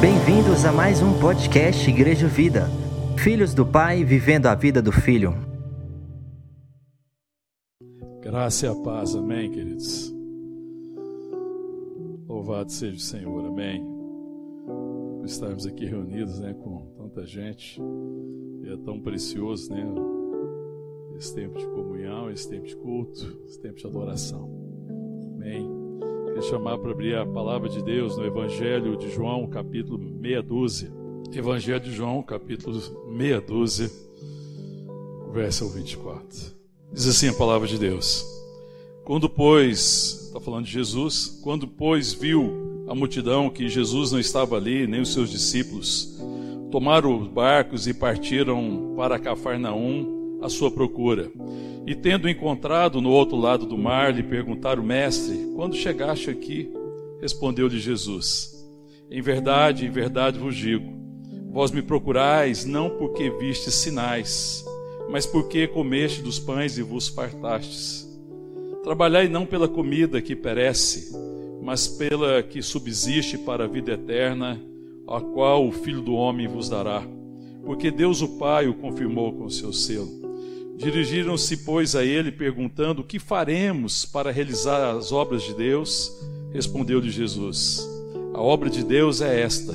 Bem-vindos a mais um podcast Igreja Vida. Filhos do Pai vivendo a vida do Filho. Graça e a paz, amém, queridos. Louvado seja o Senhor, amém. Estarmos aqui reunidos, né, com tanta gente. E é tão precioso, né, esse tempo de comunhão, esse tempo de culto, esse tempo de adoração. Amém. Queria chamar para abrir a palavra de Deus no Evangelho de João, capítulo meia dúzia. Evangelho de João, capítulo meia dúzia, verso 24. Diz assim a palavra de Deus. Quando, pois, está falando de Jesus, quando, pois, viu a multidão que Jesus não estava ali, nem os seus discípulos, tomaram os barcos e partiram para Cafarnaum à sua procura. E tendo encontrado no outro lado do mar, lhe perguntaram, mestre, quando chegaste aqui? Respondeu-lhe Jesus, em verdade, em verdade vos digo, vós me procurais não porque vistes sinais, mas porque comeste dos pães e vos fartastes. Trabalhai não pela comida que perece, mas pela que subsiste para a vida eterna, a qual o Filho do Homem vos dará. Porque Deus o Pai o confirmou com seu selo. Dirigiram-se, pois, a ele, perguntando: O que faremos para realizar as obras de Deus? Respondeu-lhe Jesus: A obra de Deus é esta,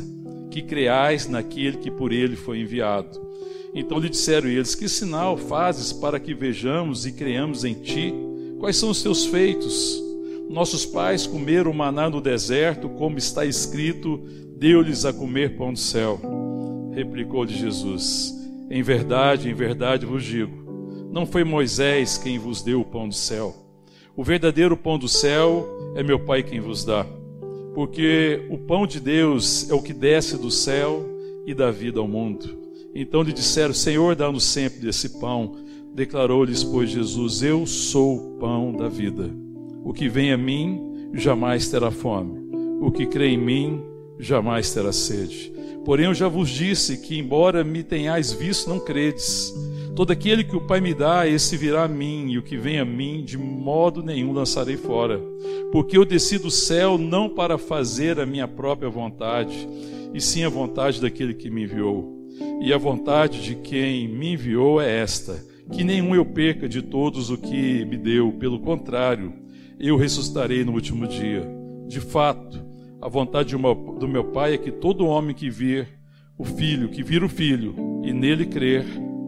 que creais naquele que por ele foi enviado. Então lhe disseram eles: Que sinal fazes para que vejamos e creamos em ti? Quais são os teus feitos? Nossos pais comeram maná no deserto, como está escrito: Deu-lhes a comer pão do céu. Replicou-lhe Jesus: Em verdade, em verdade vos digo, não foi Moisés quem vos deu o pão do céu. O verdadeiro pão do céu é meu Pai quem vos dá. Porque o pão de Deus é o que desce do céu e dá vida ao mundo. Então lhe disseram: Senhor, dá-nos sempre desse pão. Declarou-lhes, pois, Jesus: Eu sou o pão da vida. O que vem a mim jamais terá fome. O que crê em mim jamais terá sede. Porém, eu já vos disse que, embora me tenhais visto, não credes. Todo aquele que o Pai me dá, esse virá a mim, e o que vem a mim, de modo nenhum lançarei fora. Porque eu desci do céu não para fazer a minha própria vontade, e sim a vontade daquele que me enviou. E a vontade de quem me enviou é esta: que nenhum eu perca de todos o que me deu, pelo contrário, eu ressuscitarei no último dia. De fato, a vontade do meu Pai é que todo homem que vir o Filho, que vir o Filho, e nele crer,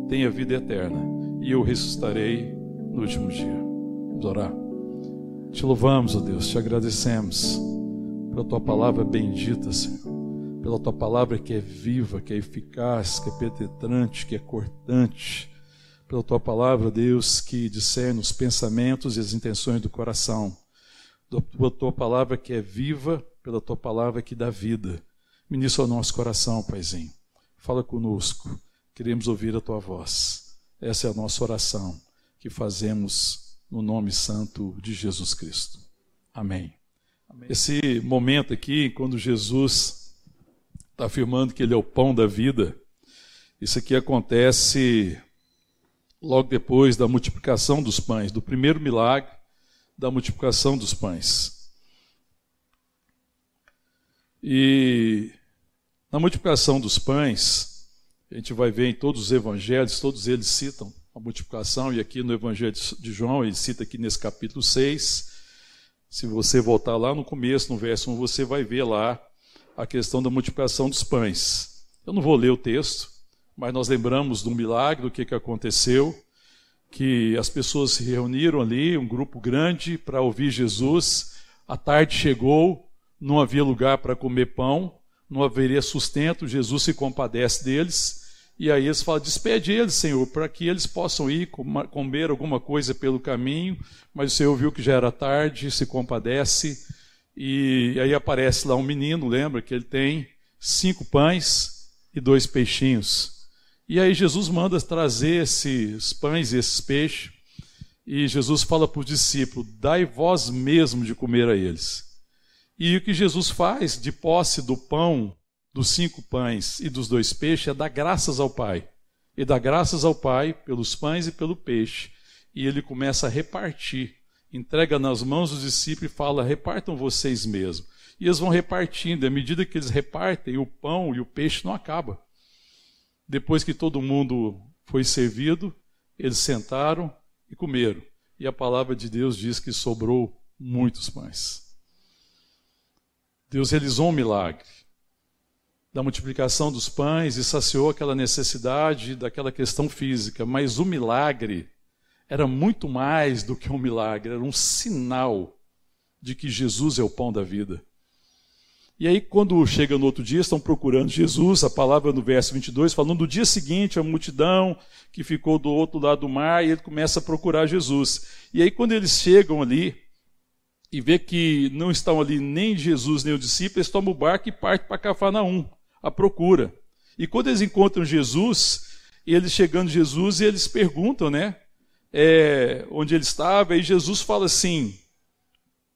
tenha vida eterna, e eu ressuscitarei no último dia. Vamos orar. Te louvamos, ó Deus, te agradecemos pela tua palavra bendita, Senhor, pela tua palavra que é viva, que é eficaz, que é penetrante, que é cortante, pela tua palavra, Deus, que discerne os pensamentos e as intenções do coração, pela tua palavra que é viva, pela tua palavra que dá vida. Ministra o nosso coração, Paizinho. Fala conosco. Queremos ouvir a tua voz. Essa é a nossa oração que fazemos no nome santo de Jesus Cristo. Amém. Amém. Esse momento aqui, quando Jesus está afirmando que Ele é o pão da vida, isso aqui acontece logo depois da multiplicação dos pães, do primeiro milagre da multiplicação dos pães. E na multiplicação dos pães, a gente vai ver em todos os evangelhos, todos eles citam a multiplicação, e aqui no Evangelho de João, ele cita aqui nesse capítulo 6. Se você voltar lá no começo, no verso 1, você vai ver lá a questão da multiplicação dos pães. Eu não vou ler o texto, mas nós lembramos do milagre, do que, que aconteceu, que as pessoas se reuniram ali, um grupo grande, para ouvir Jesus. A tarde chegou, não havia lugar para comer pão, não haveria sustento, Jesus se compadece deles, e aí eles falam: despede eles, Senhor, para que eles possam ir comer alguma coisa pelo caminho, mas o Senhor viu que já era tarde, se compadece, e aí aparece lá um menino, lembra que ele tem cinco pães e dois peixinhos. E aí Jesus manda trazer esses pães e esses peixes, e Jesus fala para os discípulos: dai vós mesmo de comer a eles. E o que Jesus faz de posse do pão, dos cinco pães e dos dois peixes é dar graças ao Pai. E dá graças ao Pai pelos pães e pelo peixe. E ele começa a repartir. entrega nas mãos dos discípulos e fala: repartam vocês mesmos. E eles vão repartindo, à medida que eles repartem, o pão e o peixe não acaba. Depois que todo mundo foi servido, eles sentaram e comeram. E a palavra de Deus diz que sobrou muitos pães. Deus realizou um milagre da multiplicação dos pães e saciou aquela necessidade daquela questão física, mas o milagre era muito mais do que um milagre, era um sinal de que Jesus é o pão da vida. E aí, quando chega no outro dia, estão procurando Jesus, a palavra no verso 22, falando do dia seguinte, a multidão que ficou do outro lado do mar, e ele começa a procurar Jesus. E aí, quando eles chegam ali e vê que não estão ali nem Jesus nem o discípulo, eles tomam o barco e partem para Cafarnaum, a procura. E quando eles encontram Jesus, eles chegando Jesus, e eles perguntam, né, é, onde ele estava, e Jesus fala assim,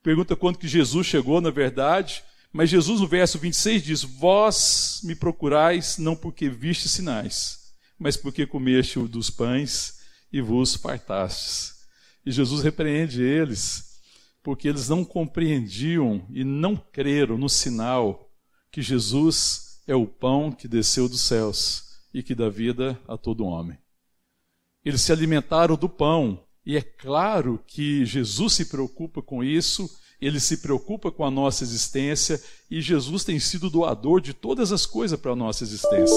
pergunta quando que Jesus chegou, na verdade, mas Jesus, no verso 26, diz: Vós me procurais não porque viste sinais, mas porque comeste dos pães e vos fartastes. E Jesus repreende eles, porque eles não compreendiam e não creram no sinal que Jesus é o pão que desceu dos céus e que dá vida a todo homem. Eles se alimentaram do pão, e é claro que Jesus se preocupa com isso ele se preocupa com a nossa existência e Jesus tem sido doador de todas as coisas para a nossa existência.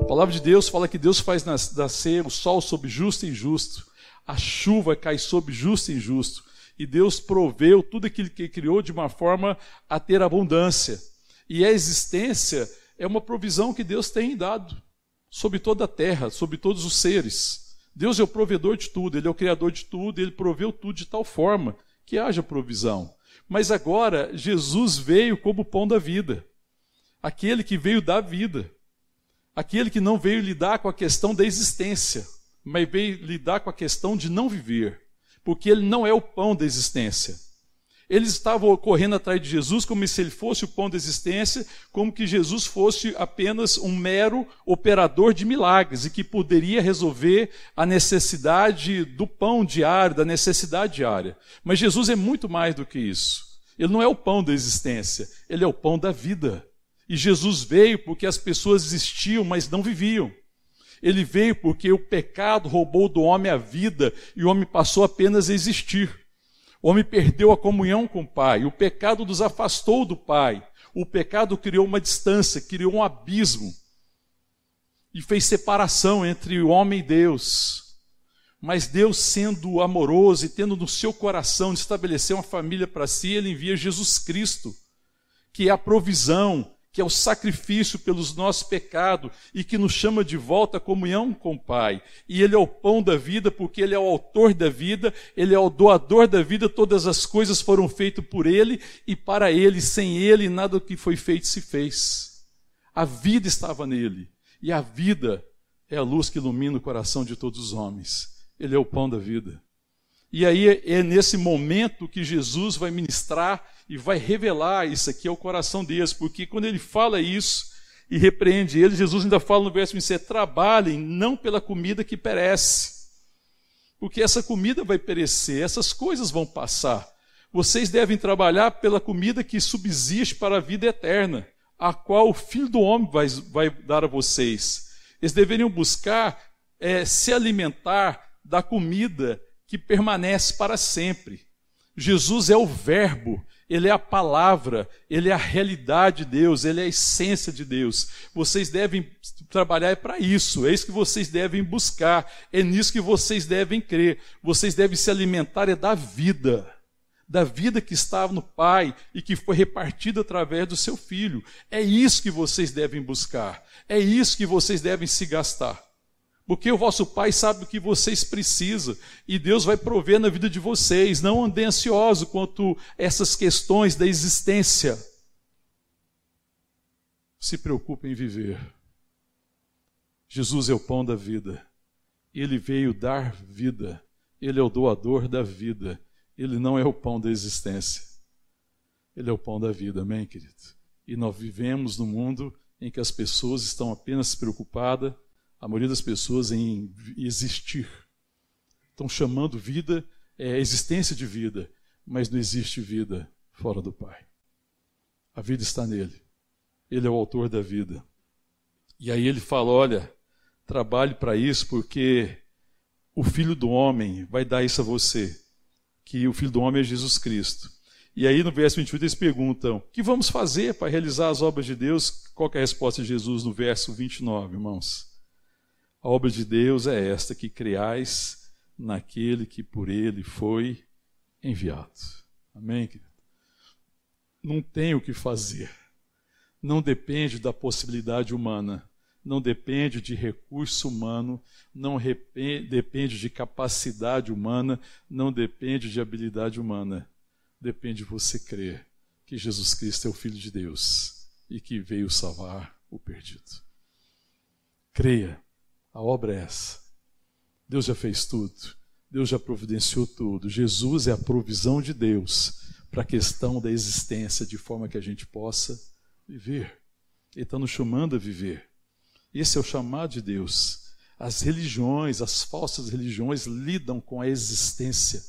A palavra de Deus fala que Deus faz nascer o sol sobre justo e injusto, a chuva cai sobre justo e injusto, e Deus proveu tudo aquilo que criou de uma forma a ter abundância. E a existência é uma provisão que Deus tem dado sobre toda a terra, sobre todos os seres. Deus é o provedor de tudo, Ele é o criador de tudo, Ele proveu tudo de tal forma que haja provisão. Mas agora Jesus veio como o pão da vida, aquele que veio dar vida, aquele que não veio lidar com a questão da existência, mas veio lidar com a questão de não viver, porque ele não é o pão da existência. Eles estavam correndo atrás de Jesus como se ele fosse o pão da existência, como que Jesus fosse apenas um mero operador de milagres e que poderia resolver a necessidade do pão diário, da necessidade diária. Mas Jesus é muito mais do que isso. Ele não é o pão da existência, ele é o pão da vida. E Jesus veio porque as pessoas existiam, mas não viviam. Ele veio porque o pecado roubou do homem a vida e o homem passou apenas a existir. O homem perdeu a comunhão com o Pai, o pecado nos afastou do Pai, o pecado criou uma distância, criou um abismo e fez separação entre o homem e Deus. Mas Deus, sendo amoroso e tendo no seu coração de estabelecer uma família para si, ele envia Jesus Cristo, que é a provisão, que é o sacrifício pelos nossos pecados e que nos chama de volta à comunhão com o Pai. E Ele é o pão da vida, porque Ele é o autor da vida, Ele é o doador da vida, todas as coisas foram feitas por Ele e para Ele, sem Ele, nada que foi feito se fez. A vida estava nele, e a vida é a luz que ilumina o coração de todos os homens. Ele é o pão da vida. E aí é nesse momento que Jesus vai ministrar e vai revelar isso aqui ao coração deles, porque quando ele fala isso e repreende eles, Jesus ainda fala no verso 27, trabalhem não pela comida que perece, porque essa comida vai perecer, essas coisas vão passar. Vocês devem trabalhar pela comida que subsiste para a vida eterna, a qual o Filho do Homem vai, vai dar a vocês. Eles deveriam buscar é, se alimentar da comida que permanece para sempre. Jesus é o Verbo, ele é a palavra, ele é a realidade de Deus, ele é a essência de Deus. Vocês devem trabalhar para isso, é isso que vocês devem buscar, é nisso que vocês devem crer. Vocês devem se alimentar é da vida, da vida que estava no Pai e que foi repartida através do seu Filho. É isso que vocês devem buscar, é isso que vocês devem se gastar. Porque o vosso Pai sabe o que vocês precisam e Deus vai prover na vida de vocês. Não andem ansioso quanto essas questões da existência. Se preocupe em viver. Jesus é o pão da vida. Ele veio dar vida. Ele é o doador da vida. Ele não é o pão da existência. Ele é o pão da vida, amém, querido? E nós vivemos num mundo em que as pessoas estão apenas preocupadas a maioria das pessoas em existir. Estão chamando vida, é, existência de vida. mas não existe vida fora do Pai. A vida está nele. Ele é o autor da vida. E aí ele fala: olha, trabalhe para isso, porque o Filho do Homem vai dar isso a você. Que o Filho do Homem é Jesus Cristo. E aí no verso 28 eles perguntam: que vamos fazer para realizar as obras de Deus? Qual é a resposta de Jesus no verso 29, irmãos? A obra de Deus é esta: que creais naquele que por ele foi enviado. Amém, querido? Não tem o que fazer. Não depende da possibilidade humana. Não depende de recurso humano. Não depende de capacidade humana. Não depende de habilidade humana. Depende de você crer que Jesus Cristo é o Filho de Deus e que veio salvar o perdido. Creia, a obra é essa. Deus já fez tudo. Deus já providenciou tudo. Jesus é a provisão de Deus para a questão da existência, de forma que a gente possa viver. Ele está nos chamando a viver. Esse é o chamado de Deus. As religiões, as falsas religiões, lidam com a existência.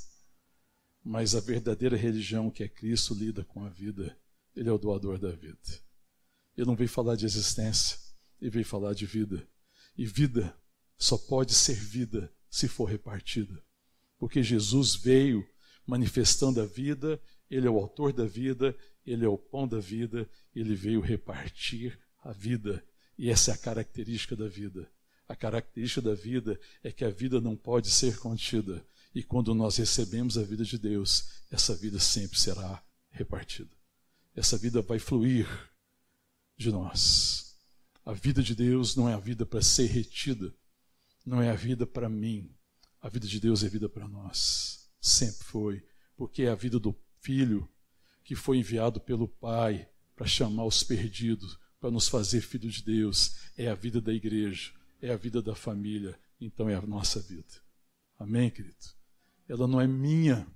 Mas a verdadeira religião, que é Cristo, lida com a vida. Ele é o doador da vida. Ele não veio falar de existência, ele veio falar de vida. E vida só pode ser vida se for repartida. Porque Jesus veio manifestando a vida ele é o autor da vida, ele é o pão da vida, ele veio repartir a vida. E essa é a característica da vida. A característica da vida é que a vida não pode ser contida. E quando nós recebemos a vida de Deus, essa vida sempre será repartida. Essa vida vai fluir de nós. A vida de Deus não é a vida para ser retida, não é a vida para mim. A vida de Deus é vida para nós. Sempre foi, porque é a vida do Filho que foi enviado pelo Pai para chamar os perdidos, para nos fazer filhos de Deus. É a vida da igreja, é a vida da família, então é a nossa vida. Amém, querido? Ela não é minha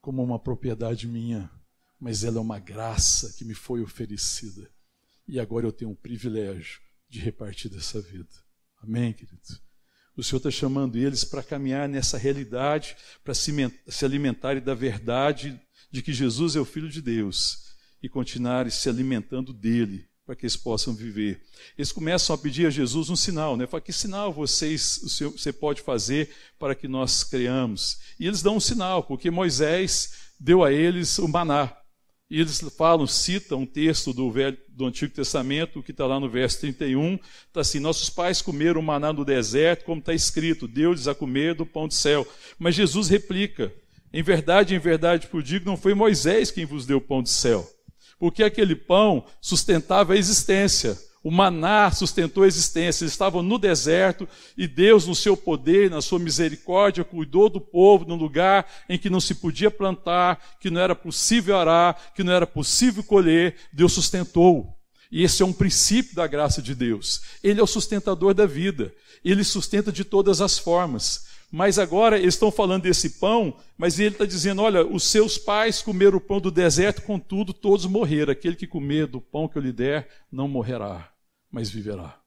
como uma propriedade minha, mas ela é uma graça que me foi oferecida. E agora eu tenho o privilégio de repartir dessa vida. Amém, querido? O Senhor está chamando eles para caminhar nessa realidade, para se, alimentarem da verdade de que Jesus é o Filho de Deus e continuarem se alimentando dele, para que eles possam viver. Eles começam a pedir a Jesus um sinal, né? Fala, que sinal vocês, você pode fazer para que nós creamos? E eles dão um sinal, porque Moisés deu a eles o maná. E eles falam, citam um texto do, Velho, do Antigo Testamento, que está lá no verso 31, está assim, nossos pais comeram maná no deserto, como está escrito, deu-lhes a comer do pão do céu. Mas Jesus replica, em verdade, em verdade, por digo, não foi Moisés quem vos deu o pão do céu, porque aquele pão sustentava a existência, o maná sustentou a existência. Eles estavam no deserto e Deus, no seu poder, na sua misericórdia, cuidou do povo num lugar em que não se podia plantar, que não era possível arar, que não era possível colher. Deus sustentou. E esse é um princípio da graça de Deus. Ele é o sustentador da vida. Ele sustenta de todas as formas. Mas agora eles estão falando desse pão, mas ele está dizendo: olha, os seus pais comeram o pão do deserto, contudo, todos morreram. Aquele que comer do pão que eu lhe der não morrerá mas viverá.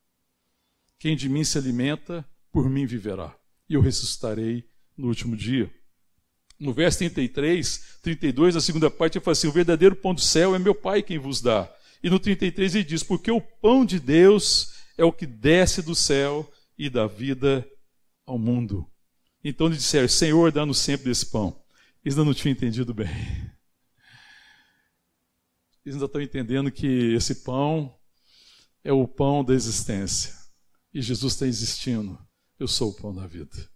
Quem de mim se alimenta, por mim viverá. E eu ressuscitarei no último dia. No verso 33, 32, a segunda parte, ele fala assim: O verdadeiro pão do céu é meu Pai quem vos dá. E no 33 ele diz: Porque o pão de Deus é o que desce do céu e dá vida ao mundo. Então eles disseram: Senhor, dá-nos sempre desse pão. Eles ainda não tinham entendido bem. Eles ainda estão entendendo que esse pão é o pão da existência. E Jesus está existindo. Eu sou o pão da vida.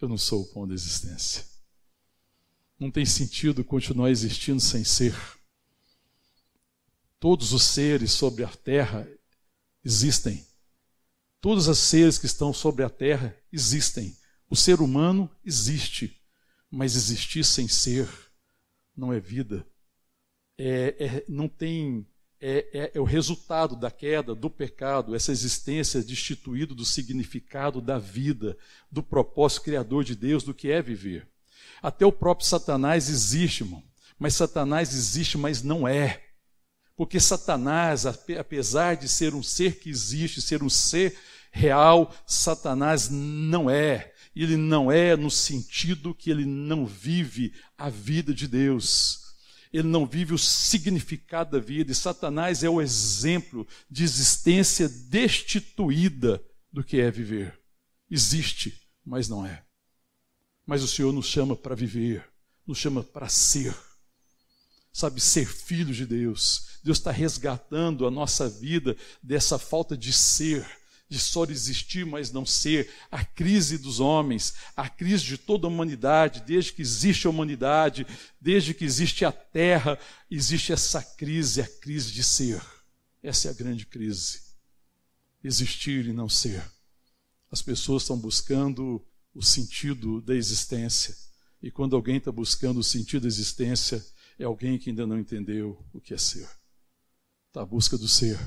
Eu não sou o pão da existência. Não tem sentido continuar existindo sem ser. Todos os seres sobre a terra existem. Todos os seres que estão sobre a terra existem. O ser humano existe, mas existir sem ser não é vida. É, é, não tem é, é, é, o resultado da queda, do pecado, essa existência destituída do significado da vida, do propósito criador de Deus, do que é viver. Até o próprio Satanás existe, irmão. Mas Satanás existe, mas não é. Porque Satanás, apesar de ser um ser que existe, ser um ser real, Satanás não é. ele não é no sentido que ele não vive a vida de Deus. Ele não vive o significado da vida, e Satanás é o exemplo de existência destituída do que é viver. Existe, mas não é. Mas o Senhor nos chama para viver, nos chama para ser. Sabe, ser filho de Deus. Deus está resgatando a nossa vida dessa falta de ser, de só existir, mas não ser. A crise dos homens, a crise de toda a humanidade, desde que existe a humanidade, desde que existe a terra, existe essa crise, a crise de ser. Essa é a grande crise. Existir e não ser. As pessoas estão buscando o sentido da existência. E quando alguém está buscando o sentido da existência, é alguém que ainda não entendeu o que é ser. Está à busca do ser.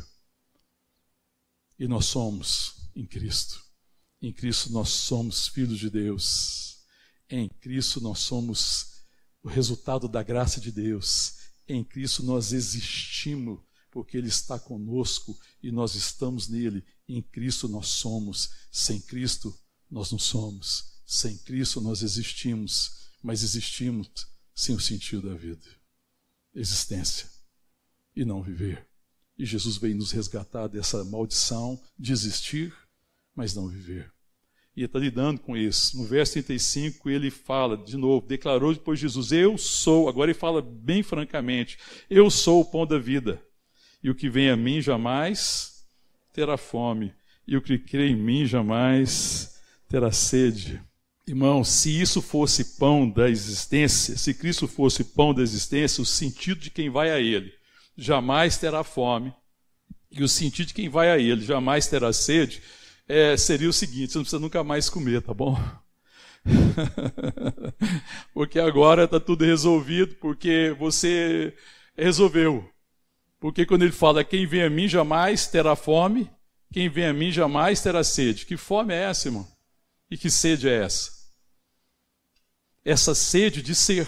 E nós somos em Cristo. Em Cristo nós somos filhos de Deus. Em Cristo nós somos o resultado da graça de Deus. Em Cristo nós existimos porque Ele está conosco e nós estamos nele. Em Cristo nós somos. Sem Cristo nós não somos. Sem Cristo nós existimos, mas existimos sem o sentido da vida. Existência e não viver. E Jesus veio nos resgatar dessa maldição de existir, mas não viver. E está lidando com isso. No verso 35, ele fala, de novo, declarou depois Jesus: Eu sou, agora ele fala bem francamente: Eu sou o pão da vida. E o que vem a mim jamais terá fome. E o que crê em mim jamais terá sede. Irmão, se isso fosse pão da existência, se Cristo fosse pão da existência, o sentido de quem vai a Ele jamais terá fome, e o sentido de quem vai a Ele jamais terá sede, é, seria o seguinte: você não precisa nunca mais comer, tá bom? porque agora está tudo resolvido, porque você resolveu. Porque quando ele fala, quem vem a mim jamais terá fome, quem vem a mim jamais terá sede. Que fome é essa, irmão? E que sede é essa? Essa sede de ser.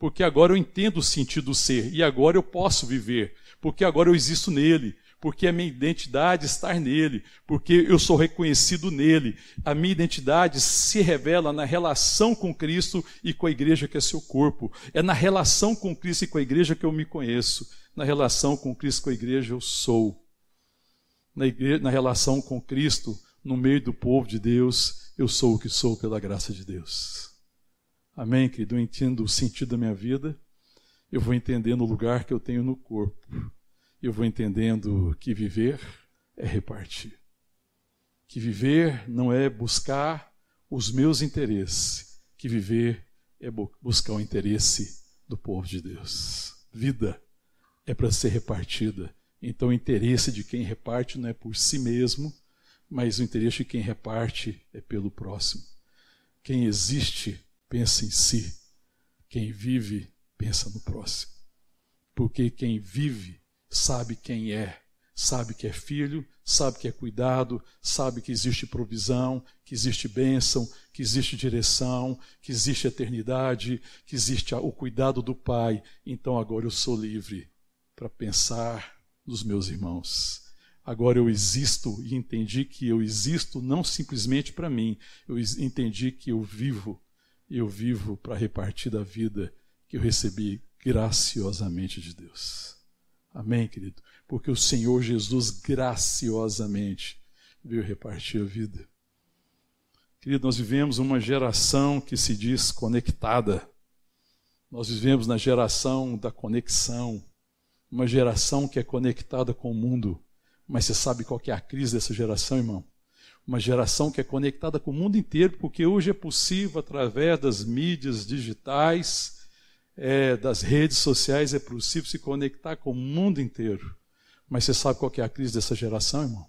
Porque agora eu entendo o sentido do ser. E agora eu posso viver. Porque agora eu existo nele porque a minha identidade está nele, porque eu sou reconhecido nele. A minha identidade se revela na relação com Cristo e com a igreja que é seu corpo. É na relação com Cristo e com a igreja que eu me conheço. Na relação com Cristo e com a igreja eu sou. Na, igreja, na relação com Cristo, no meio do povo de Deus, eu sou o que sou pela graça de Deus. Amém, querido? Eu entendo o sentido da minha vida, eu vou entendendo o lugar que eu tenho no corpo eu vou entendendo que viver é repartir. Que viver não é buscar os meus interesses, que viver é buscar o interesse do povo de Deus. Vida é para ser repartida. Então, o interesse de quem reparte não é por si mesmo, mas o interesse de quem reparte é pelo próximo. Quem existe, pensa em si. Quem vive, pensa no próximo. Porque quem vive sabe quem é, sabe que é filho, sabe que é cuidado, sabe que existe provisão, que existe bênção, que existe direção, que existe eternidade, que existe o cuidado do Pai. Então agora eu sou livre para pensar nos meus irmãos. Agora eu existo e entendi que eu existo não simplesmente para mim, eu entendi que eu vivo, eu vivo para repartir da vida que eu recebi graciosamente de Deus. Amém, querido? Porque o Senhor Jesus graciosamente veio repartir a vida. Querido, nós vivemos uma geração que se diz conectada. Nós vivemos na geração da conexão, uma geração que é conectada com o mundo. Mas você sabe qual é a crise dessa geração, irmão? Uma geração que é conectada com o mundo inteiro, porque hoje é possível, através das mídias digitais, é, das redes sociais, é possível se conectar com o mundo inteiro. Mas você sabe qual é a crise dessa geração, irmão?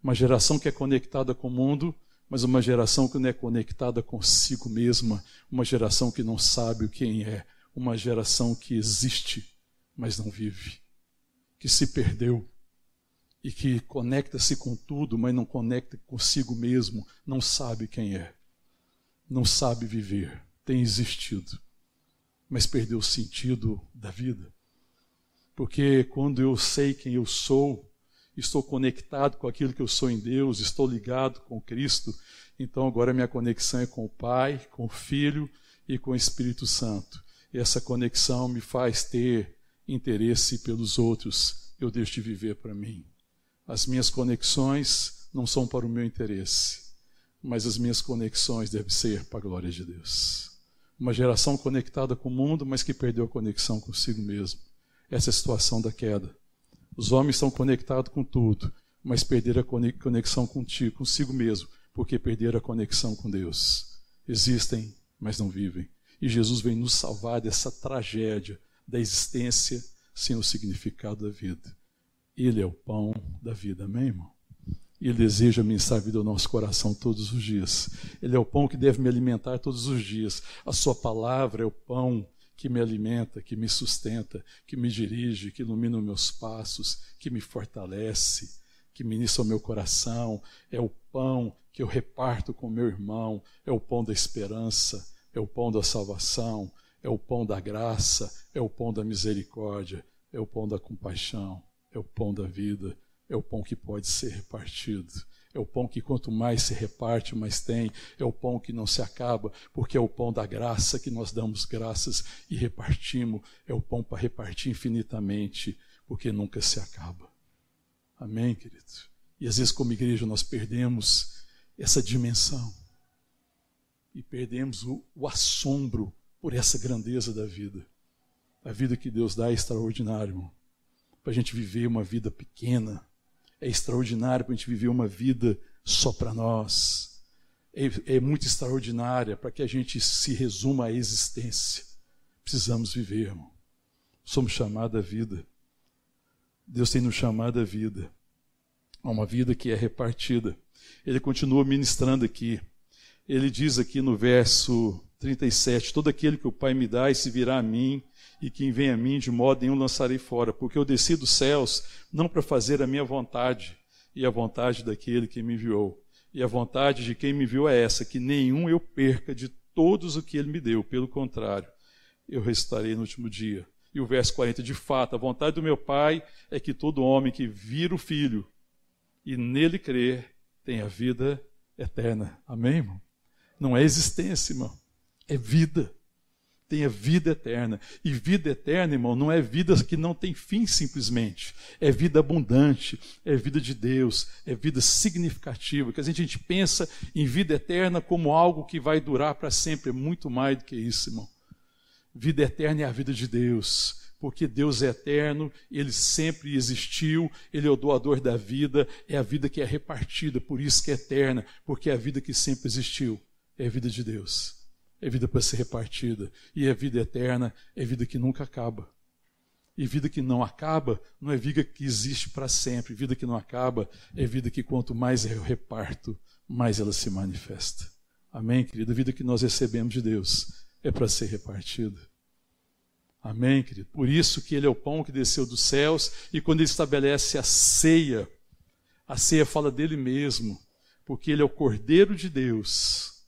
Uma geração que é conectada com o mundo, mas uma geração que não é conectada consigo mesma, uma geração que não sabe quem é, uma geração que existe, mas não vive, que se perdeu e que conecta-se com tudo, mas não conecta consigo mesmo, não sabe quem é, não sabe viver, tem existido mas perdeu o sentido da vida. Porque quando eu sei quem eu sou, estou conectado com aquilo que eu sou em Deus, estou ligado com Cristo. Então agora minha conexão é com o Pai, com o Filho e com o Espírito Santo. E essa conexão me faz ter interesse pelos outros. Eu deixo de viver para mim. As minhas conexões não são para o meu interesse, mas as minhas conexões devem ser para a glória de Deus. Uma geração conectada com o mundo, mas que perdeu a conexão consigo mesmo. Essa é a situação da queda. Os homens estão conectados com tudo, mas perderam a conexão contigo, consigo mesmo, porque perderam a conexão com Deus. Existem, mas não vivem. E Jesus vem nos salvar dessa tragédia da existência sem o significado da vida. Ele é o pão da vida, amém, irmão? Ele deseja a vida ao nosso coração todos os dias. Ele é o pão que deve me alimentar todos os dias. A Sua palavra é o pão que me alimenta, que me sustenta, que me dirige, que ilumina os meus passos, que me fortalece, que ministra o meu coração. É o pão que eu reparto com meu irmão. É o pão da esperança. É o pão da salvação. É o pão da graça. É o pão da misericórdia. É o pão da compaixão. É o pão da vida é o pão que pode ser repartido. É o pão que quanto mais se reparte, mais tem. É o pão que não se acaba, porque é o pão da graça que nós damos graças e repartimos. É o pão para repartir infinitamente, porque nunca se acaba. Amém, querido? E às vezes, como igreja, nós perdemos essa dimensão. E perdemos o, o assombro por essa grandeza da vida. A vida que Deus dá é extraordinária, irmão. Para a gente viver uma vida pequena, é extraordinário para a gente viver uma vida só para nós. É, é muito extraordinária para que a gente se resuma à existência. Precisamos viver, irmão. Somos chamados à vida. Deus tem nos chamado à vida. A uma vida que é repartida. Ele continua ministrando aqui. Ele diz aqui no verso 37: Todo aquele que o Pai me dá se virá a mim, e quem vem a mim de modo nenhum lançarei fora, porque eu desci dos céus não para fazer a minha vontade e a vontade daquele que me enviou. E a vontade de quem me enviou é essa, que nenhum eu perca de todos o que ele me deu, pelo contrário, eu restarei no último dia. E o verso 40, de fato, a vontade do meu Pai é que todo homem que vira o Filho e nele crer tenha vida eterna. Amém, irmão? Não é existência, irmão, é vida tenha vida eterna. E vida eterna, irmão, não é vida que não tem fim simplesmente. É vida abundante, é vida de Deus, é vida significativa. Que a gente, a gente pensa em vida eterna como algo que vai durar para sempre. É muito mais do que isso, irmão. Vida eterna é a vida de Deus. Porque Deus é eterno, Ele sempre existiu, Ele é o doador da vida, é a vida que é repartida, por isso que é eterna, porque é a vida que sempre existiu, é a vida de Deus é vida para ser repartida. E é vida eterna, é vida que nunca acaba. E vida que não acaba não é vida que existe para sempre. Vida que não acaba é vida que quanto mais eu reparto, mais ela se manifesta. Amém, querido? A vida que nós recebemos de Deus é para ser repartida. Amém, querido? Por isso que ele é o pão que desceu dos céus e quando ele estabelece a ceia, a ceia fala dele mesmo, porque ele é o Cordeiro de Deus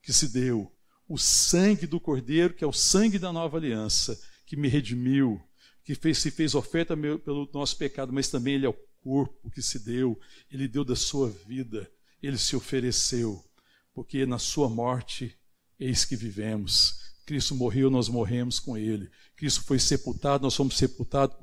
que se deu o sangue do Cordeiro, que é o sangue da nova aliança, que me redimiu, que fez, se fez oferta meu, pelo nosso pecado, mas também ele é o corpo que se deu, ele deu da sua vida, ele se ofereceu, porque na sua morte, eis que vivemos. Cristo morreu, nós morremos com ele. Cristo foi sepultado, nós somos sepultados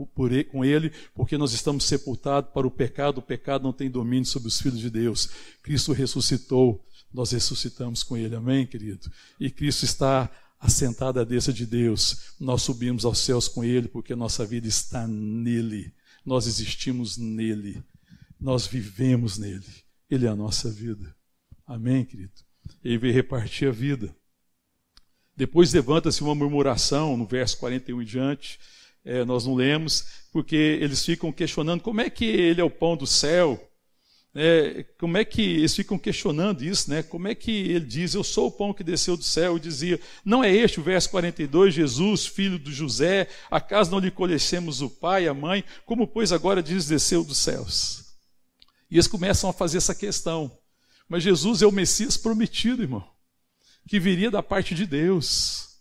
com ele, porque nós estamos sepultados para o pecado, o pecado não tem domínio sobre os filhos de Deus. Cristo ressuscitou, nós ressuscitamos com Ele, amém, querido? E Cristo está assentado à destra de Deus, nós subimos aos céus com Ele, porque a nossa vida está nele, nós existimos nele, nós vivemos nele, Ele é a nossa vida, amém, querido? Ele veio repartir a vida. Depois levanta-se uma murmuração, no verso 41 em diante, é, nós não lemos, porque eles ficam questionando como é que ele é o pão do céu, é, como é que eles ficam questionando isso, né? Como é que ele diz, eu sou o pão que desceu do céu, e dizia, não é este o verso 42, Jesus, filho de José, acaso não lhe conhecemos o pai e a mãe, como pois agora diz, desceu dos céus? E eles começam a fazer essa questão. Mas Jesus é o Messias prometido, irmão, que viria da parte de Deus,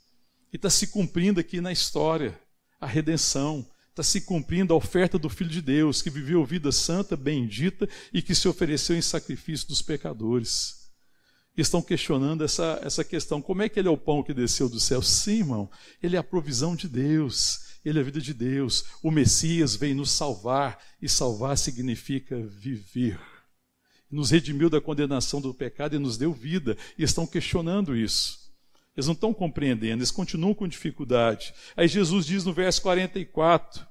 e está se cumprindo aqui na história, a redenção, está se cumprindo a oferta do Filho de Deus, que viveu vida santa, bendita e que se ofereceu em sacrifício dos pecadores. Estão questionando essa, essa questão: como é que ele é o pão que desceu do céu? Sim, irmão, ele é a provisão de Deus, ele é a vida de Deus. O Messias veio nos salvar, e salvar significa viver. Nos redimiu da condenação do pecado e nos deu vida, e estão questionando isso. Eles não estão compreendendo, eles continuam com dificuldade. Aí Jesus diz no verso 44: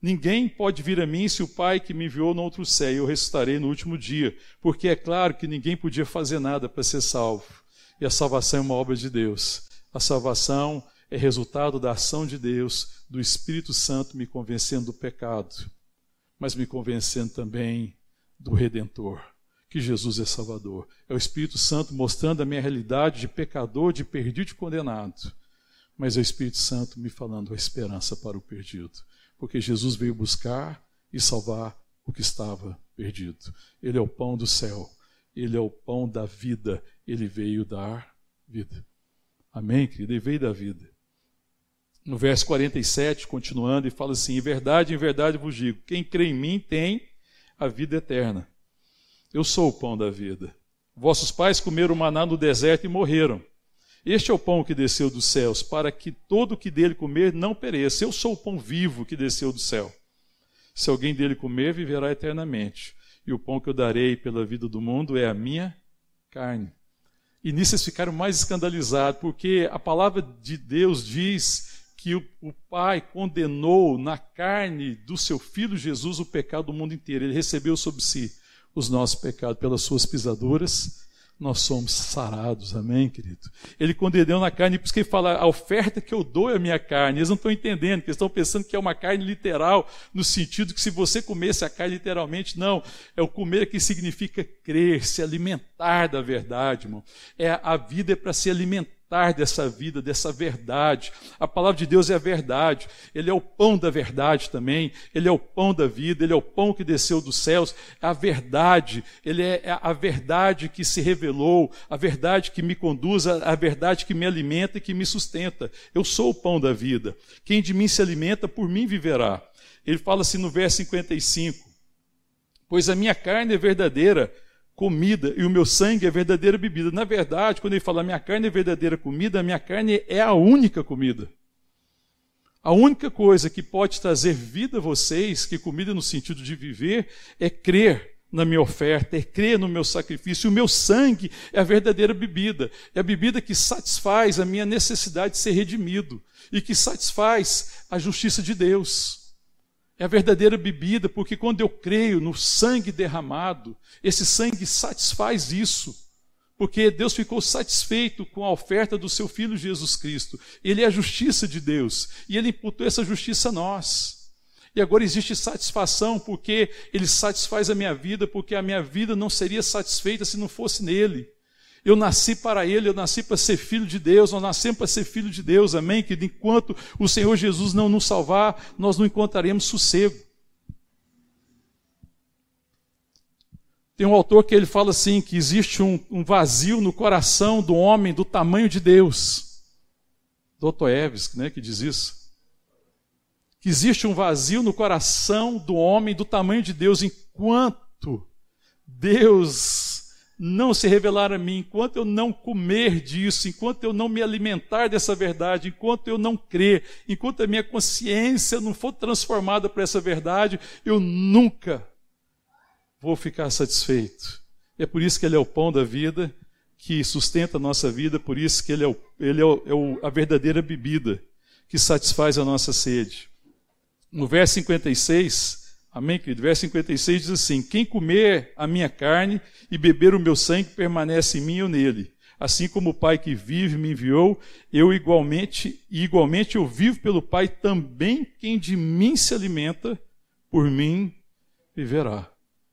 Ninguém pode vir a mim se o Pai que me enviou não trouxer, e eu ressuscitarei no último dia. Porque é claro que ninguém podia fazer nada para ser salvo. E a salvação é uma obra de Deus. A salvação é resultado da ação de Deus, do Espírito Santo me convencendo do pecado, mas me convencendo também do Redentor que Jesus é Salvador. É o Espírito Santo mostrando a minha realidade de pecador, de perdido e condenado. Mas é o Espírito Santo me falando a esperança para o perdido. Porque Jesus veio buscar e salvar o que estava perdido. Ele é o pão do céu. Ele é o pão da vida. Ele veio dar vida. Amém, querido? Ele veio dar vida. No verso 47, continuando, e fala assim: Em verdade, em verdade vos digo: quem crê em mim tem a vida eterna. Eu sou o pão da vida. Vossos pais comeram maná no deserto e morreram. Este é o pão que desceu dos céus, para que todo o que dele comer não pereça. Eu sou o pão vivo que desceu do céu. Se alguém dele comer, viverá eternamente. E o pão que eu darei pela vida do mundo é a minha carne. E nisso eles ficaram mais escandalizados, porque a palavra de Deus diz que o, o, Pai condenou na carne do seu Filho Jesus o pecado do mundo inteiro. Ele recebeu sobre si os nossos pecados pelas suas pisaduras, nós somos sarados, amém, querido? Ele condenou na carne, por isso que ele fala, a oferta que eu dou é a minha carne. Eles não estão entendendo, eles estão pensando que é uma carne literal, no sentido que se você comesse a carne literalmente, não. É o comer que significa crer, se alimentar da verdade, irmão. É, a vida é para se alimentar desfrutar dessa vida, dessa verdade. A palavra de Deus é a verdade. Ele é o pão da verdade também. Ele é o pão da vida. Ele é o pão que desceu dos céus. É a verdade. Ele é, é a verdade que se revelou, a verdade que me conduz, a verdade que me alimenta e que me sustenta. Eu sou o pão da vida. Quem de mim se alimenta, por mim viverá. Ele fala assim no verso 55: Pois a minha carne é verdadeira comida e o meu sangue é verdadeira bebida. Na verdade, quando ele fala minha carne é verdadeira comida, a minha carne é a única comida. A única coisa que pode trazer vida a vocês, que comida no sentido de viver, é crer na minha oferta, é crer no meu sacrifício. O meu sangue é a verdadeira bebida. É a bebida que satisfaz a minha necessidade de ser redimido e que satisfaz a justiça de Deus. É a verdadeira bebida, porque quando eu creio no sangue derramado, esse sangue satisfaz isso. Porque Deus ficou satisfeito com a oferta do seu filho Jesus Cristo. Ele é a justiça de Deus e ele imputou essa justiça a nós. E agora existe satisfação porque ele satisfaz a minha vida, porque a minha vida não seria satisfeita se não fosse nele. Eu nasci para Ele, eu nasci para ser filho de Deus, nós nascemos para ser filho de Deus, amém? Que enquanto o Senhor Jesus não nos salvar, nós não encontraremos sossego. Tem um autor que ele fala assim: que existe um, um vazio no coração do homem do tamanho de Deus. Dostoiévski, né, que diz isso. Que existe um vazio no coração do homem do tamanho de Deus, enquanto Deus não se revelar a mim, enquanto eu não comer disso, enquanto eu não me alimentar dessa verdade, enquanto eu não crer, enquanto a minha consciência não for transformada para essa verdade, eu nunca vou ficar satisfeito. É por isso que Ele é o pão da vida, que sustenta a nossa vida, por isso que Ele é, o, ele é, o, é o, a verdadeira bebida que satisfaz a nossa sede. No verso 56, Amém, querido? Verso 56 diz assim: Quem comer a minha carne e beber o meu sangue permanece em mim eu nele. Assim como o Pai que vive me enviou, eu igualmente, e igualmente eu vivo pelo Pai, também quem de mim se alimenta, por mim viverá.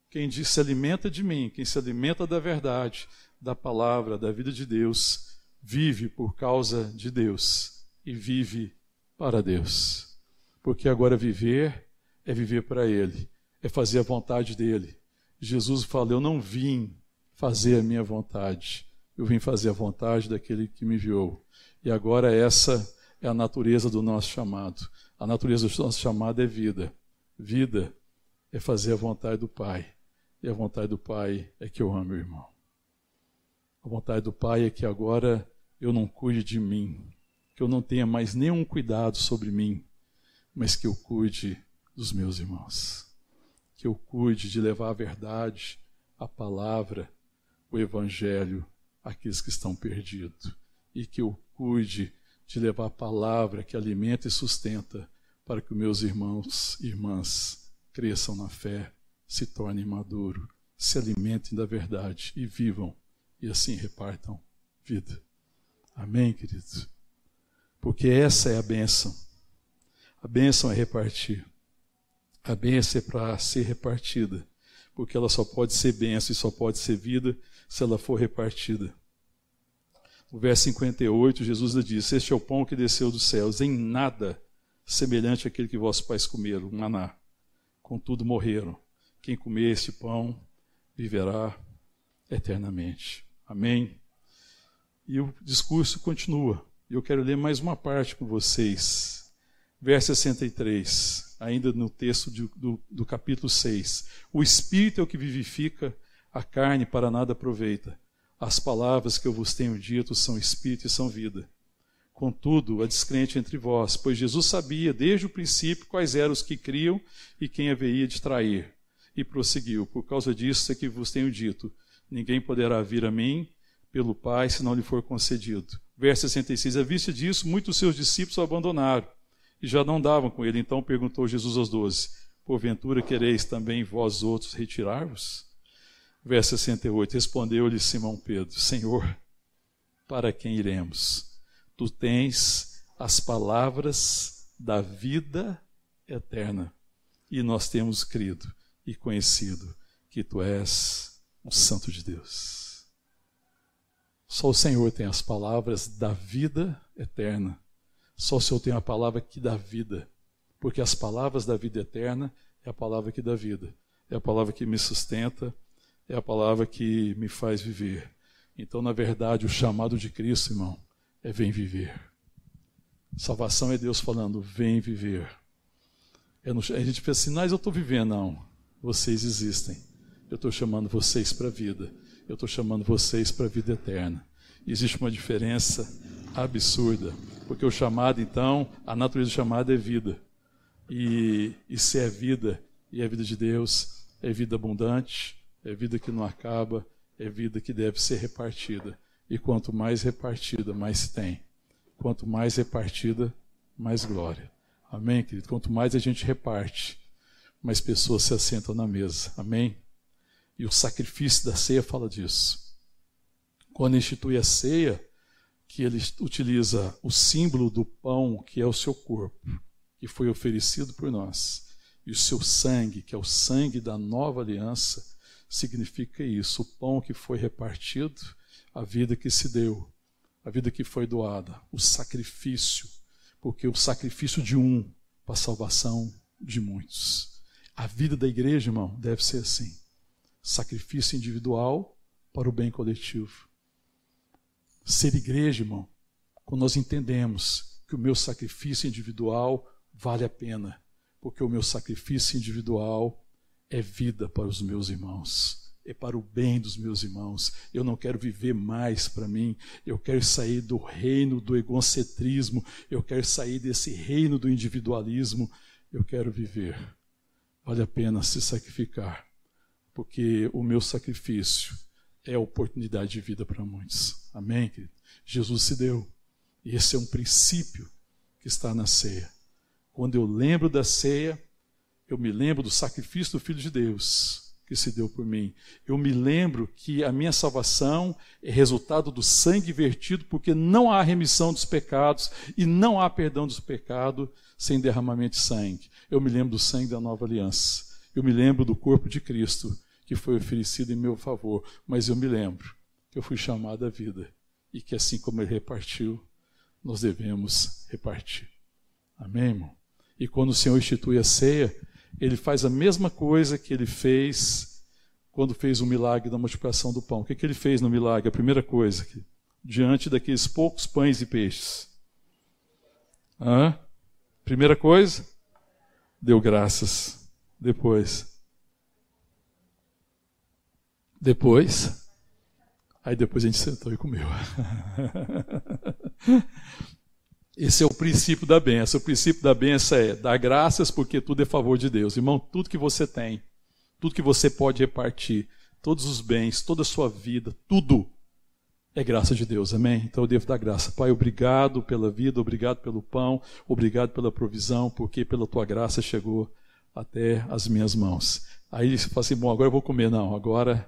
Quem se alimenta de mim, quem se alimenta da verdade, da palavra, da vida de Deus, vive por causa de Deus e vive para Deus. Porque agora viver é viver para Ele, é fazer a vontade dEle. Jesus falou: Eu não vim fazer a minha vontade, eu vim fazer a vontade daquele que me enviou. E agora essa é a natureza do nosso chamado. A natureza do nosso chamado é vida. Vida é fazer a vontade do Pai. E a vontade do Pai é que eu ame o irmão. A vontade do Pai é que agora eu não cuide de mim, que eu não tenha mais nenhum cuidado sobre mim, mas que eu cuide dos meus irmãos. Que eu cuide de levar a verdade, a palavra, o evangelho àqueles que estão perdidos. E que eu cuide de levar a palavra que alimenta e sustenta para que meus irmãos e irmãs cresçam na fé, se tornem maduros, se alimentem da verdade e vivam e assim repartam vida. Amém, queridos? Porque essa é a bênção. A bênção é repartir. A bênção é para ser repartida. Porque ela só pode ser bênção e só pode ser vida se ela for repartida. No verso 58, Jesus diz: Este é o pão que desceu dos céus, em nada semelhante àquele que vossos pais comeram, maná. Contudo, morreram. Quem comer este pão viverá eternamente. Amém? E o discurso continua. Eu quero ler mais uma parte com vocês. Verso 63, ainda no texto de, do, do capítulo 6. O Espírito é o que vivifica, a carne para nada aproveita. As palavras que eu vos tenho dito são espírito e são vida. Contudo, há descrente entre vós, pois Jesus sabia desde o princípio quais eram os que criam e quem haveria de trair. E prosseguiu: Por causa disso é que vos tenho dito: ninguém poderá vir a mim pelo Pai se não lhe for concedido. Verso 66: À vista disso, muitos seus discípulos o abandonaram e já não davam com ele. Então perguntou Jesus aos doze: Porventura quereis também vós outros retirar-vos? Verso 68: Respondeu-lhe Simão Pedro: Senhor, para quem iremos? Tu tens as palavras da vida eterna. E nós temos crido e conhecido que tu és o Santo de Deus. Só o Senhor tem as palavras da vida eterna. Só o Senhor tem a palavra que dá vida. Porque as palavras da vida eterna é a palavra que dá vida. É a palavra que me sustenta é a palavra que me faz viver. Então, na verdade, o chamado de Cristo, irmão, é vem viver. Salvação é Deus falando, vem viver. É no, a gente pensa assim, mas eu estou vivendo. Não, vocês existem. Eu estou chamando vocês para a vida. Eu estou chamando vocês para a vida eterna. Existe uma diferença absurda. Porque o chamado, então, a natureza do chamado é vida. E, e se é vida, e é vida de Deus, é vida abundante, é vida que não acaba, é vida que deve ser repartida. E quanto mais repartida, mais tem. Quanto mais repartida, mais glória. Amém, querido? Quanto mais a gente reparte, mais pessoas se assentam na mesa. Amém? E o sacrifício da ceia fala disso. Quando institui a ceia, que ele utiliza o símbolo do pão, que é o seu corpo, que foi oferecido por nós, e o seu sangue, que é o sangue da nova aliança, significa isso: o pão que foi repartido, a vida que se deu, a vida que foi doada, o sacrifício, porque o sacrifício de um para a salvação de muitos. A vida da igreja, irmão, deve ser assim: sacrifício individual para o bem coletivo. Ser igreja, irmão, quando nós entendemos que o meu sacrifício individual vale a pena, porque o meu sacrifício individual é vida para os meus irmãos, é para o bem dos meus irmãos. Eu não quero viver mais para mim, eu quero sair do reino do egocentrismo, eu quero sair desse reino do individualismo, eu quero viver. Vale a pena se sacrificar, porque o meu sacrifício é oportunidade de vida para muitos. Amém, querido? Jesus se deu. E esse é um princípio que está na ceia. Quando eu lembro da ceia, eu me lembro do sacrifício do Filho de Deus que se deu por mim. Eu me lembro que a minha salvação é resultado do sangue vertido, porque não há remissão dos pecados e não há perdão dos pecados sem derramamento de sangue. Eu me lembro do sangue da nova aliança. Eu me lembro do corpo de Cristo que foi oferecido em meu favor, mas eu me lembro que eu fui chamado à vida e que assim como ele repartiu, nós devemos repartir. Amém, irmão? E quando o Senhor institui a ceia, ele faz a mesma coisa que ele fez quando fez o milagre da multiplicação do pão. O que, que ele fez no milagre? A primeira coisa, diante daqueles poucos pães e peixes, Hã? Primeira coisa, deu graças. Depois. Depois. Aí depois a gente sentou e comeu. Esse é o princípio da benção. O princípio da benção é dar graças porque tudo é favor de Deus. Irmão, tudo que você tem, tudo que você pode repartir, todos os bens, toda a sua vida, tudo é graça de Deus, amém? Então eu devo dar graça. Pai, obrigado pela vida, obrigado pelo pão, obrigado pela provisão, porque pela tua graça chegou até as minhas mãos. Aí você fala assim: bom, agora eu vou comer. Não, agora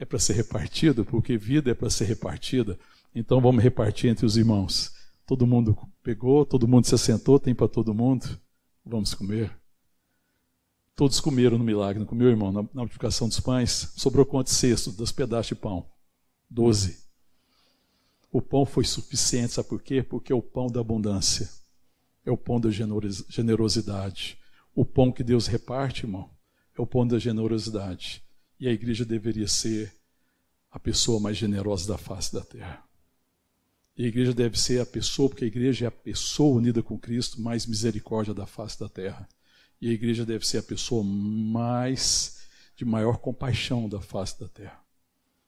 é para ser repartido, porque vida é para ser repartida. Então vamos repartir entre os irmãos. Todo mundo pegou, todo mundo se assentou, tem para todo mundo. Vamos comer. Todos comeram no milagre, não comeu, irmão? Na, multiplicação dos pães, sobrou quantos cestos dos pedaços de pão? Doze. O pão foi suficiente, sabe por quê? Porque é o pão da abundância, é o pão da generosidade. O pão que Deus reparte, irmão, é o pão da generosidade. E a igreja deveria ser a pessoa mais generosa da face da terra. E a igreja deve ser a pessoa, porque a igreja é a pessoa unida com Cristo, mais misericórdia da face da terra. E a igreja deve ser a pessoa mais de maior compaixão da face da terra.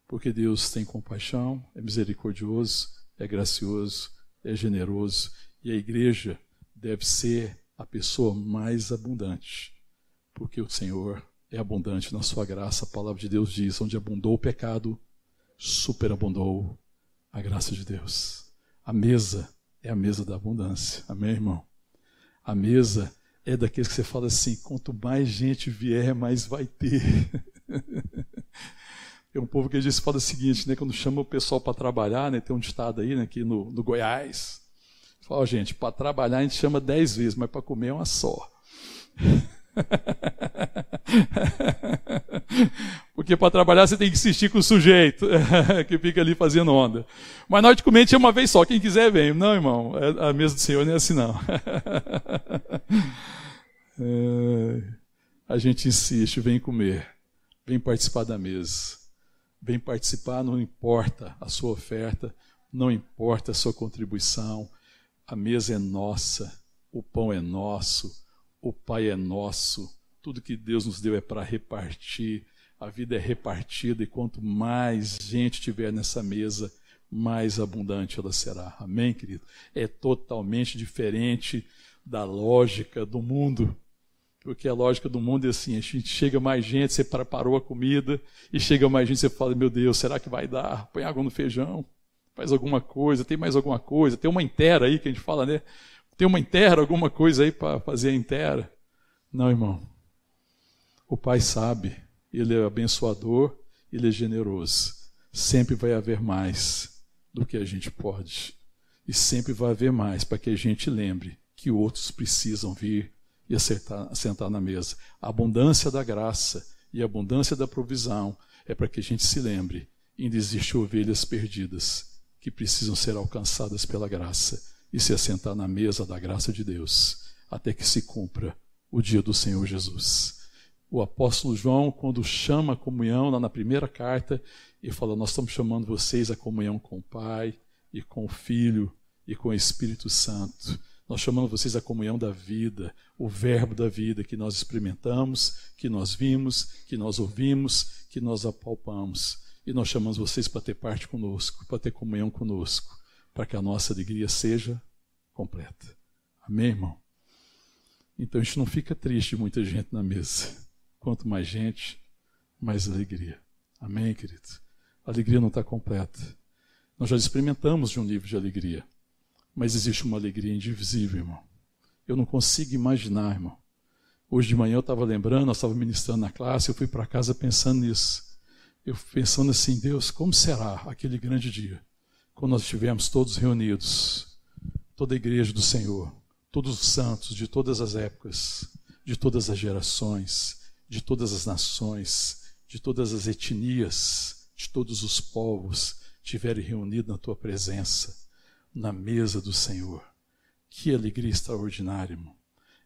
Porque Deus tem compaixão, é misericordioso, é gracioso, é generoso, e a igreja deve ser a pessoa mais abundante, porque o Senhor é abundante na sua graça. A palavra de Deus diz: onde abundou o pecado, superabundou a graça de Deus. A mesa é a mesa da abundância. Amém, irmão? A mesa é daqueles que você fala assim: quanto mais gente vier, mais vai ter. Tem um povo que diz, fala o seguinte, né, quando chama o pessoal para trabalhar, né, tem um ditado aí né, aqui no, no Goiás. Fala, gente, para trabalhar a gente chama dez vezes, mas para comer é uma só. Porque para trabalhar você tem que insistir com o sujeito que fica ali fazendo onda. Mas nós comer é uma vez só, quem quiser vem. Não, irmão, é a mesa do Senhor não é assim não. É, a gente insiste, vem comer, vem participar da mesa. Vem participar, não importa a sua oferta, não importa a sua contribuição. A mesa é nossa, o pão é nosso, o Pai é nosso, tudo que Deus nos deu é para repartir, a vida é repartida e quanto mais gente tiver nessa mesa, mais abundante ela será. Amém, querido? É totalmente diferente da lógica do mundo. Porque a lógica do mundo é assim: a gente chega mais gente, você preparou a comida, e chega mais gente, você fala: Meu Deus, será que vai dar? Põe água no feijão, faz alguma coisa, tem mais alguma coisa, tem uma inteira aí que a gente fala, né? Tem uma inteira, alguma coisa aí para fazer a inteira? Não, irmão. O Pai sabe, Ele é abençoador, Ele é generoso. Sempre vai haver mais do que a gente pode. E sempre vai haver mais para que a gente lembre que outros precisam vir e acertar, sentar na mesa. A abundância da graça e a abundância da provisão é para que a gente se lembre: ainda existem ovelhas perdidas que precisam ser alcançadas pela graça e se assentar na mesa da graça de Deus, até que se cumpra o dia do Senhor Jesus. O apóstolo João, quando chama a comunhão, lá na primeira carta, ele fala: Nós estamos chamando vocês a comunhão com o Pai, e com o Filho, e com o Espírito Santo. Nós chamamos vocês a comunhão da vida, o verbo da vida que nós experimentamos, que nós vimos, que nós ouvimos, que nós apalpamos. E nós chamamos vocês para ter parte conosco, para ter comunhão conosco para que a nossa alegria seja completa. Amém, irmão? Então a gente não fica triste muita gente na mesa. Quanto mais gente, mais alegria. Amém, querido? A alegria não está completa. Nós já experimentamos de um nível de alegria, mas existe uma alegria indivisível, irmão. Eu não consigo imaginar, irmão. Hoje de manhã eu estava lembrando, nós estávamos ministrando na classe, eu fui para casa pensando nisso. Eu pensando assim, Deus, como será aquele grande dia? Quando nós estivermos todos reunidos, toda a igreja do Senhor, todos os santos de todas as épocas, de todas as gerações, de todas as nações, de todas as etnias, de todos os povos, estiverem reunidos na tua presença, na mesa do Senhor. Que alegria extraordinária, irmão.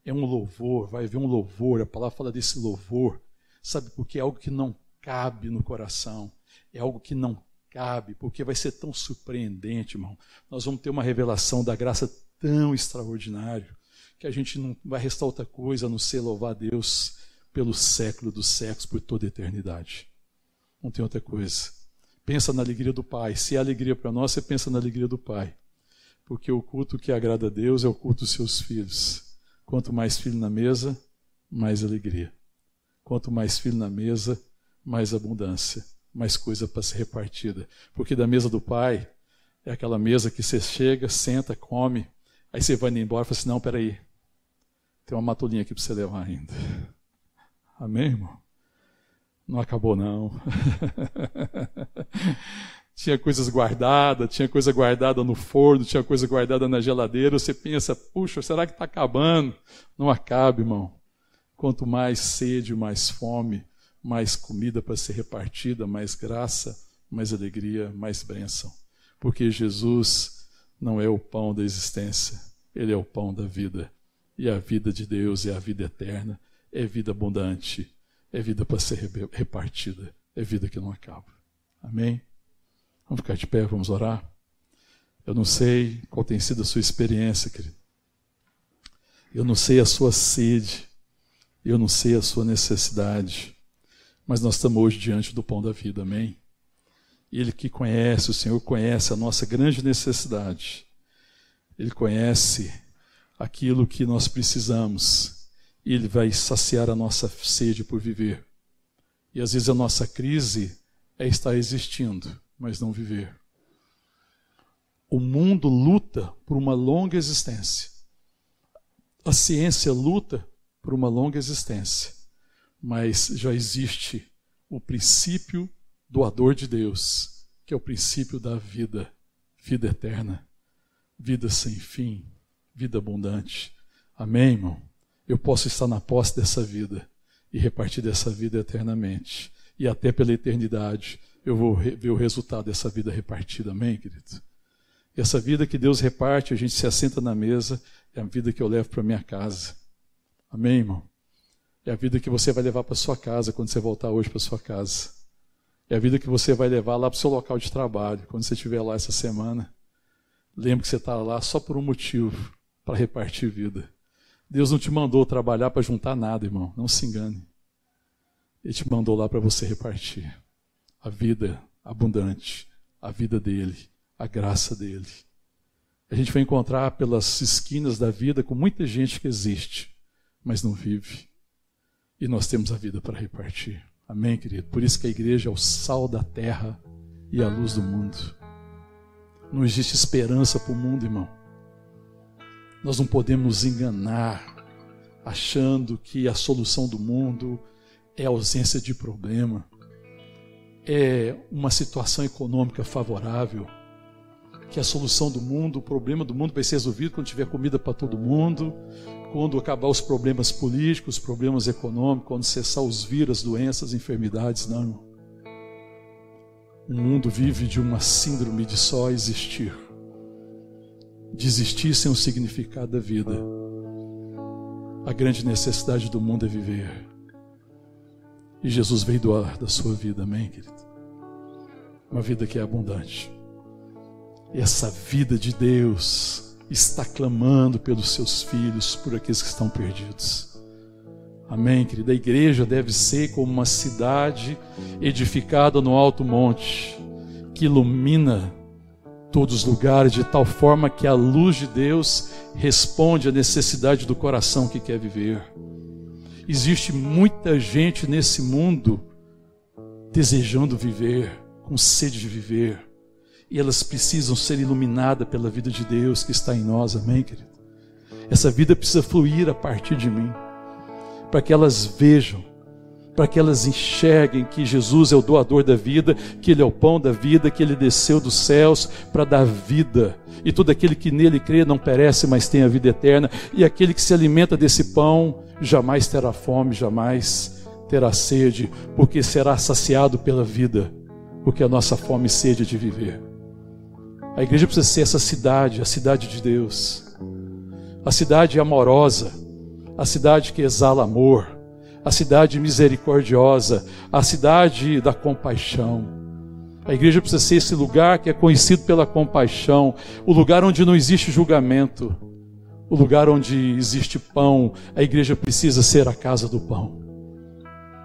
É um louvor, vai haver um louvor, a palavra fala desse louvor, sabe, porque é algo que não cabe no coração, é algo que não cabe, porque vai ser tão surpreendente, irmão. Nós vamos ter uma revelação da graça tão extraordinário que a gente não vai restar outra coisa a não ser louvar a Deus pelo século dos séculos, por toda a eternidade. Não tem outra coisa. Pensa na alegria do Pai. Se é alegria para nós, você pensa na alegria do Pai. Porque o culto que agrada a Deus é o culto dos seus filhos. Quanto mais filho na mesa, mais alegria. Quanto mais filho na mesa, mais abundância, mais coisa para ser repartida. Porque da mesa do Pai é aquela mesa que você chega, senta, come, aí você vai embora e fala assim: não, peraí, tem uma matulinha aqui para você levar ainda. Amém, irmão? Não acabou, não. tinha coisas guardadas, tinha coisa guardada no forno, tinha coisa guardada na geladeira. Você pensa, puxa, será que está acabando? Não acaba, irmão. Quanto mais sede, mais fome, mais comida para ser repartida, mais graça, mais alegria, mais bênção. Porque Jesus não é o pão da existência, ele é o pão da vida. E a vida de Deus é a vida eterna, é vida abundante, é vida para ser repartida, é vida que não acaba. Amém? Vamos ficar de pé, vamos orar. Eu não sei qual tem sido a sua experiência, querido. Eu não sei a sua sede, eu não sei a sua necessidade, mas nós estamos hoje diante do pão da vida, amém? Ele que conhece, o Senhor conhece a nossa grande necessidade. Ele conhece aquilo que nós precisamos e Ele vai saciar a nossa sede por viver. E às vezes a nossa crise é estar existindo, mas não viver. O mundo luta por uma longa existência. A ciência luta por uma longa existência. Mas já existe o princípio doador de Deus, que é o princípio da vida, vida eterna, vida sem fim, vida abundante. Amém, irmão? Eu posso estar na posse dessa vida e repartir dessa vida eternamente. E até pela eternidade eu vou ver o resultado dessa vida repartida. Amém, querido? Essa vida que Deus reparte, a gente se assenta na mesa, é a vida que eu levo para minha casa. Amém, irmão? É a vida que você vai levar para sua casa quando você voltar hoje para sua casa. É a vida que você vai levar lá para o seu local de trabalho, quando você estiver lá essa semana. Lembre que você está lá só por um motivo para repartir vida. Deus não te mandou trabalhar para juntar nada, irmão. Não se engane. Ele te mandou lá para você repartir a vida abundante, a vida dele, a graça dele. A gente vai encontrar pelas esquinas da vida com muita gente que existe, mas não vive. E nós temos a vida para repartir. Amém, querido? Por isso que a igreja é o sal da terra e a luz do mundo. Não existe esperança para o mundo, irmão. Nós não podemos nos enganar achando que a solução do mundo é a ausência de problema, é uma situação econômica favorável, que a solução do mundo, o problema do mundo vai ser resolvido quando tiver comida para todo mundo, quando acabar os problemas políticos, os problemas econômicos, quando cessar os vírus, doenças, enfermidades, não. O mundo vive de uma síndrome de só existir desistir sem o significado da vida. A grande necessidade do mundo é viver. E Jesus veio doar da sua vida, amém, querido? Uma vida que é abundante. E essa vida de Deus está clamando pelos seus filhos, por aqueles que estão perdidos. Amém, querida? A igreja deve ser como uma cidade edificada no alto monte, que ilumina todos os lugares, de tal forma que a luz de Deus responde à necessidade do coração que quer viver. Existe muita gente nesse mundo desejando viver, com sede de viver, e elas precisam ser iluminadas pela vida de Deus que está em nós, amém, querido? Essa vida precisa fluir a partir de mim, para que elas vejam para que elas enxerguem que Jesus é o doador da vida, que Ele é o pão da vida, que Ele desceu dos céus para dar vida. E todo aquele que nele crê não perece, mas tem a vida eterna. E aquele que se alimenta desse pão jamais terá fome, jamais terá sede, porque será saciado pela vida, porque a nossa fome e sede de viver. A igreja precisa ser essa cidade, a cidade de Deus, a cidade amorosa, a cidade que exala amor a cidade misericordiosa, a cidade da compaixão, A igreja precisa ser esse lugar que é conhecido pela compaixão, o lugar onde não existe julgamento, o lugar onde existe pão. A igreja precisa ser a casa do pão,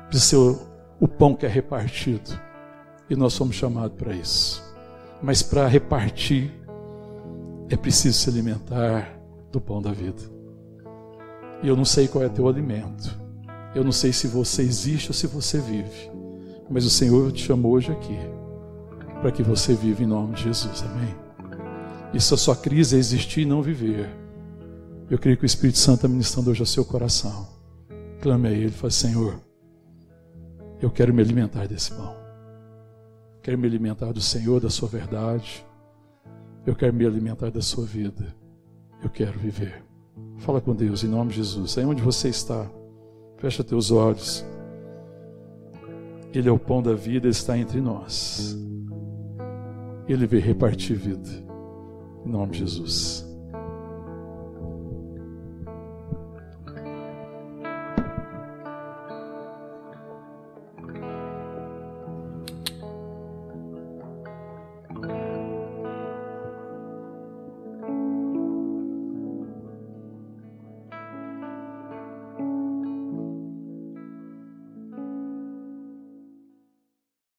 precisa ser o, pão que é repartido. E nós somos chamados para isso. Mas para repartir, é preciso se alimentar do pão da vida. E eu não sei qual é teu alimento. Eu não sei se você existe ou se você vive. Mas o Senhor te chamou hoje aqui para que você viva em nome de Jesus. Amém. E se a sua crise é existir e não viver, eu creio que o Espírito Santo está ministrando hoje ao seu coração. Clame a Ele, fale, Senhor, eu quero me alimentar desse pão. Quero me alimentar do Senhor, da sua verdade. Eu quero me alimentar da sua vida. Eu quero viver. Fala com Deus em nome de Jesus. Aí onde você está, fecha teus olhos. Ele é o pão da vida, está entre nós. Ele veio repartir vida. Em nome de Jesus.